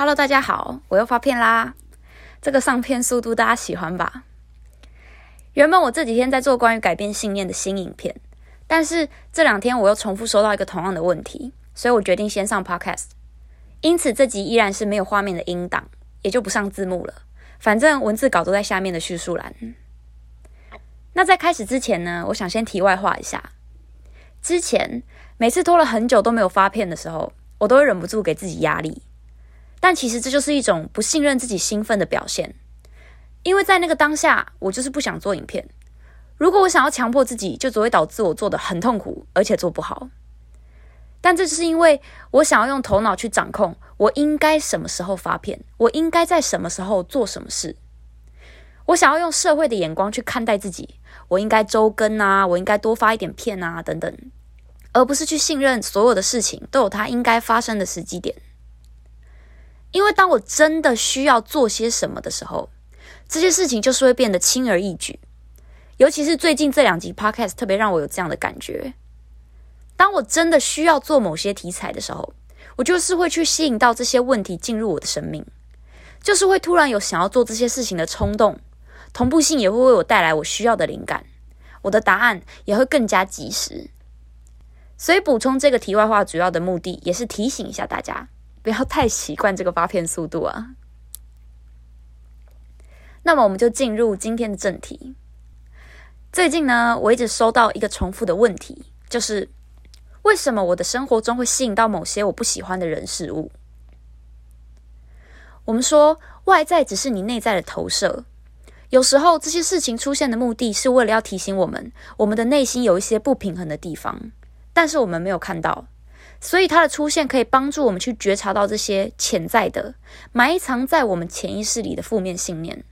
Hello，大家好，我又发片啦。这个上片速度大家喜欢吧？原本我这几天在做关于改变信念的新影片，但是这两天我又重复收到一个同样的问题，所以我决定先上 Podcast。因此这集依然是没有画面的音档，也就不上字幕了。反正文字稿都在下面的叙述栏。那在开始之前呢，我想先题外话一下。之前每次拖了很久都没有发片的时候，我都会忍不住给自己压力。但其实这就是一种不信任自己兴奋的表现，因为在那个当下，我就是不想做影片。如果我想要强迫自己，就只会导致我做的很痛苦，而且做不好。但这就是因为我想要用头脑去掌控，我应该什么时候发片，我应该在什么时候做什么事。我想要用社会的眼光去看待自己，我应该周更啊，我应该多发一点片啊，等等，而不是去信任所有的事情都有它应该发生的时机点。因为当我真的需要做些什么的时候，这些事情就是会变得轻而易举。尤其是最近这两集 podcast 特别让我有这样的感觉。当我真的需要做某些题材的时候，我就是会去吸引到这些问题进入我的生命，就是会突然有想要做这些事情的冲动，同步性也会为我带来我需要的灵感，我的答案也会更加及时。所以补充这个题外话，主要的目的也是提醒一下大家。不要太习惯这个发片速度啊！那么我们就进入今天的正题。最近呢，我一直收到一个重复的问题，就是为什么我的生活中会吸引到某些我不喜欢的人事物？我们说外在只是你内在的投射，有时候这些事情出现的目的是为了要提醒我们，我们的内心有一些不平衡的地方，但是我们没有看到。所以它的出现可以帮助我们去觉察到这些潜在的、埋藏在我们潜意识里的负面信念。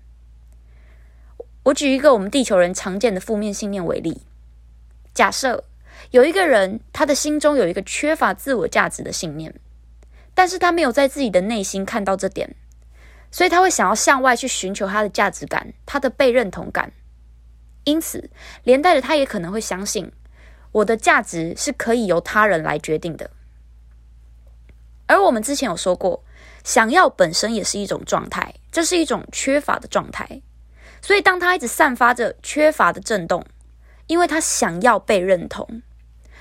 我举一个我们地球人常见的负面信念为例：假设有一个人，他的心中有一个缺乏自我价值的信念，但是他没有在自己的内心看到这点，所以他会想要向外去寻求他的价值感、他的被认同感，因此连带着他也可能会相信，我的价值是可以由他人来决定的。而我们之前有说过，想要本身也是一种状态，这是一种缺乏的状态。所以，当他一直散发着缺乏的震动，因为他想要被认同，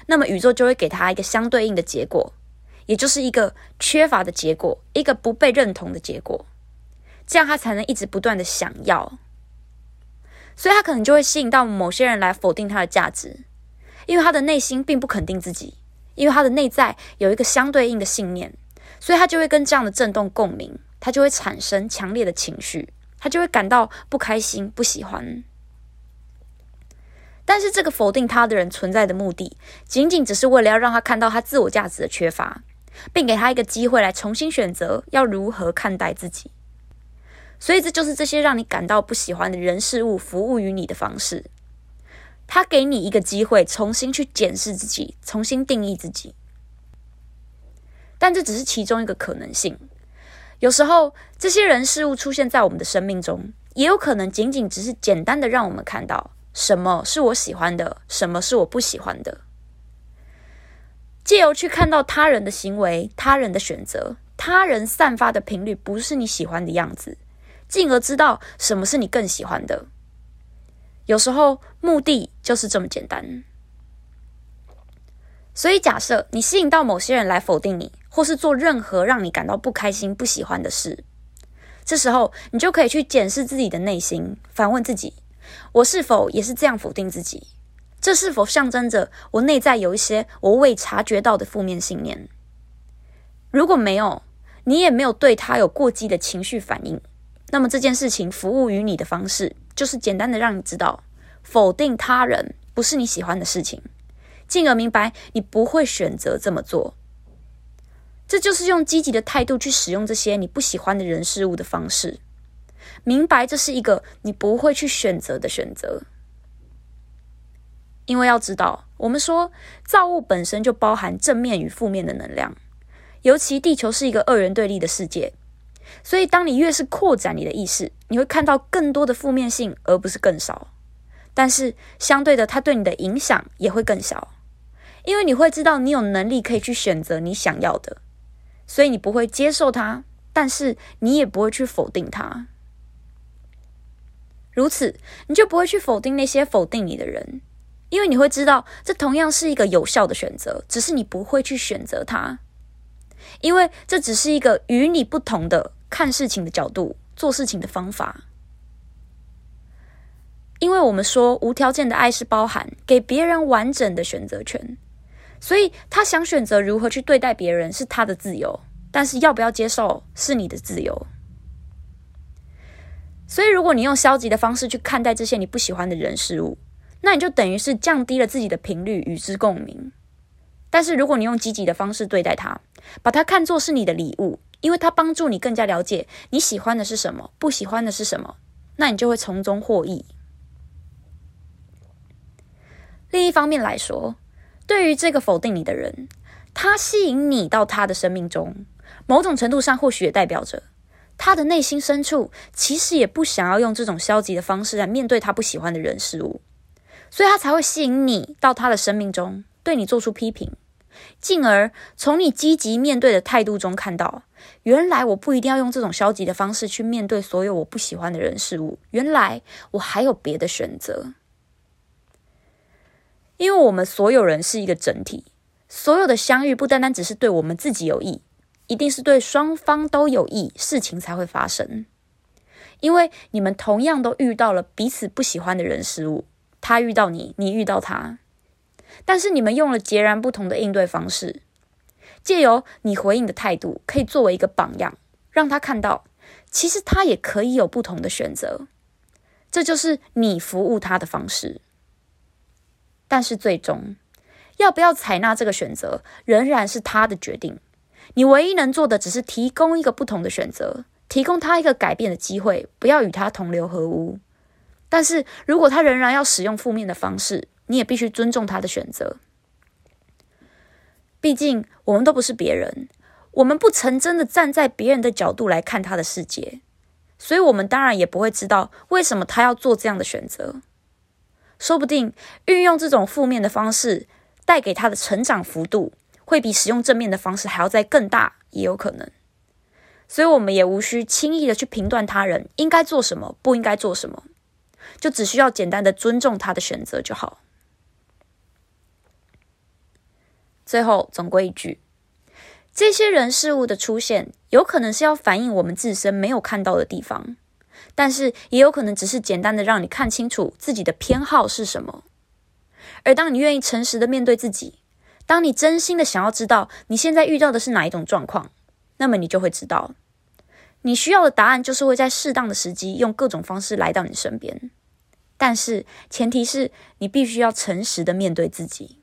那么宇宙就会给他一个相对应的结果，也就是一个缺乏的结果，一个不被认同的结果。这样他才能一直不断的想要，所以他可能就会吸引到某些人来否定他的价值，因为他的内心并不肯定自己。因为他的内在有一个相对应的信念，所以他就会跟这样的震动共鸣，他就会产生强烈的情绪，他就会感到不开心、不喜欢。但是，这个否定他的人存在的目的，仅仅只是为了要让他看到他自我价值的缺乏，并给他一个机会来重新选择要如何看待自己。所以，这就是这些让你感到不喜欢的人事物服务于你的方式。他给你一个机会，重新去检视自己，重新定义自己。但这只是其中一个可能性。有时候，这些人事物出现在我们的生命中，也有可能仅仅只是简单的让我们看到什么是我喜欢的，什么是我不喜欢的。借由去看到他人的行为、他人的选择、他人散发的频率不是你喜欢的样子，进而知道什么是你更喜欢的。有时候目的就是这么简单，所以假设你吸引到某些人来否定你，或是做任何让你感到不开心、不喜欢的事，这时候你就可以去检视自己的内心，反问自己：我是否也是这样否定自己？这是否象征着我内在有一些我未察觉到的负面信念？如果没有，你也没有对他有过激的情绪反应，那么这件事情服务于你的方式。就是简单的让你知道，否定他人不是你喜欢的事情，进而明白你不会选择这么做。这就是用积极的态度去使用这些你不喜欢的人事物的方式，明白这是一个你不会去选择的选择。因为要知道，我们说造物本身就包含正面与负面的能量，尤其地球是一个二元对立的世界。所以，当你越是扩展你的意识，你会看到更多的负面性，而不是更少。但是，相对的，它对你的影响也会更小，因为你会知道你有能力可以去选择你想要的，所以你不会接受它，但是你也不会去否定它。如此，你就不会去否定那些否定你的人，因为你会知道这同样是一个有效的选择，只是你不会去选择它，因为这只是一个与你不同的看事情的角度、做事情的方法。因为我们说无条件的爱是包含给别人完整的选择权，所以他想选择如何去对待别人是他的自由，但是要不要接受是你的自由。所以，如果你用消极的方式去看待这些你不喜欢的人事物，那你就等于是降低了自己的频率与之共鸣。但是，如果你用积极的方式对待它，把它看作是你的礼物，因为它帮助你更加了解你喜欢的是什么，不喜欢的是什么，那你就会从中获益。另一方面来说，对于这个否定你的人，他吸引你到他的生命中，某种程度上或许也代表着他的内心深处其实也不想要用这种消极的方式来面对他不喜欢的人事物，所以他才会吸引你到他的生命中，对你做出批评，进而从你积极面对的态度中看到，原来我不一定要用这种消极的方式去面对所有我不喜欢的人事物，原来我还有别的选择。因为我们所有人是一个整体，所有的相遇不单单只是对我们自己有益，一定是对双方都有益，事情才会发生。因为你们同样都遇到了彼此不喜欢的人事物，他遇到你，你遇到他，但是你们用了截然不同的应对方式，借由你回应的态度，可以作为一个榜样，让他看到，其实他也可以有不同的选择，这就是你服务他的方式。但是最终，要不要采纳这个选择，仍然是他的决定。你唯一能做的，只是提供一个不同的选择，提供他一个改变的机会，不要与他同流合污。但是如果他仍然要使用负面的方式，你也必须尊重他的选择。毕竟我们都不是别人，我们不曾真的站在别人的角度来看他的世界，所以我们当然也不会知道为什么他要做这样的选择。说不定运用这种负面的方式带给他的成长幅度，会比使用正面的方式还要再更大，也有可能。所以，我们也无需轻易的去评断他人应该做什么，不应该做什么，就只需要简单的尊重他的选择就好。最后，总归一句，这些人事物的出现，有可能是要反映我们自身没有看到的地方。但是也有可能只是简单的让你看清楚自己的偏好是什么，而当你愿意诚实的面对自己，当你真心的想要知道你现在遇到的是哪一种状况，那么你就会知道，你需要的答案就是会在适当的时机用各种方式来到你身边。但是前提是你必须要诚实的面对自己。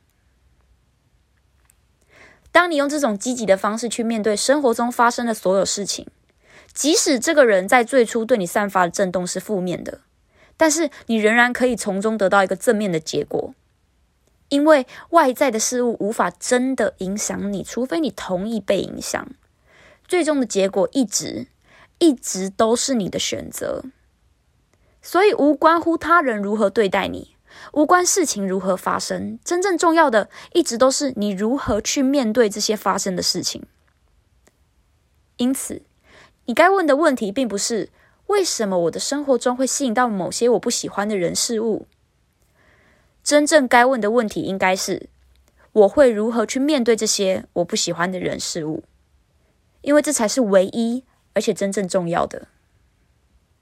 当你用这种积极的方式去面对生活中发生的所有事情。即使这个人在最初对你散发的震动是负面的，但是你仍然可以从中得到一个正面的结果，因为外在的事物无法真的影响你，除非你同意被影响。最终的结果一直一直都是你的选择，所以无关乎他人如何对待你，无关事情如何发生，真正重要的一直都是你如何去面对这些发生的事情。因此。你该问的问题，并不是为什么我的生活中会吸引到某些我不喜欢的人事物。真正该问的问题，应该是我会如何去面对这些我不喜欢的人事物，因为这才是唯一而且真正重要的。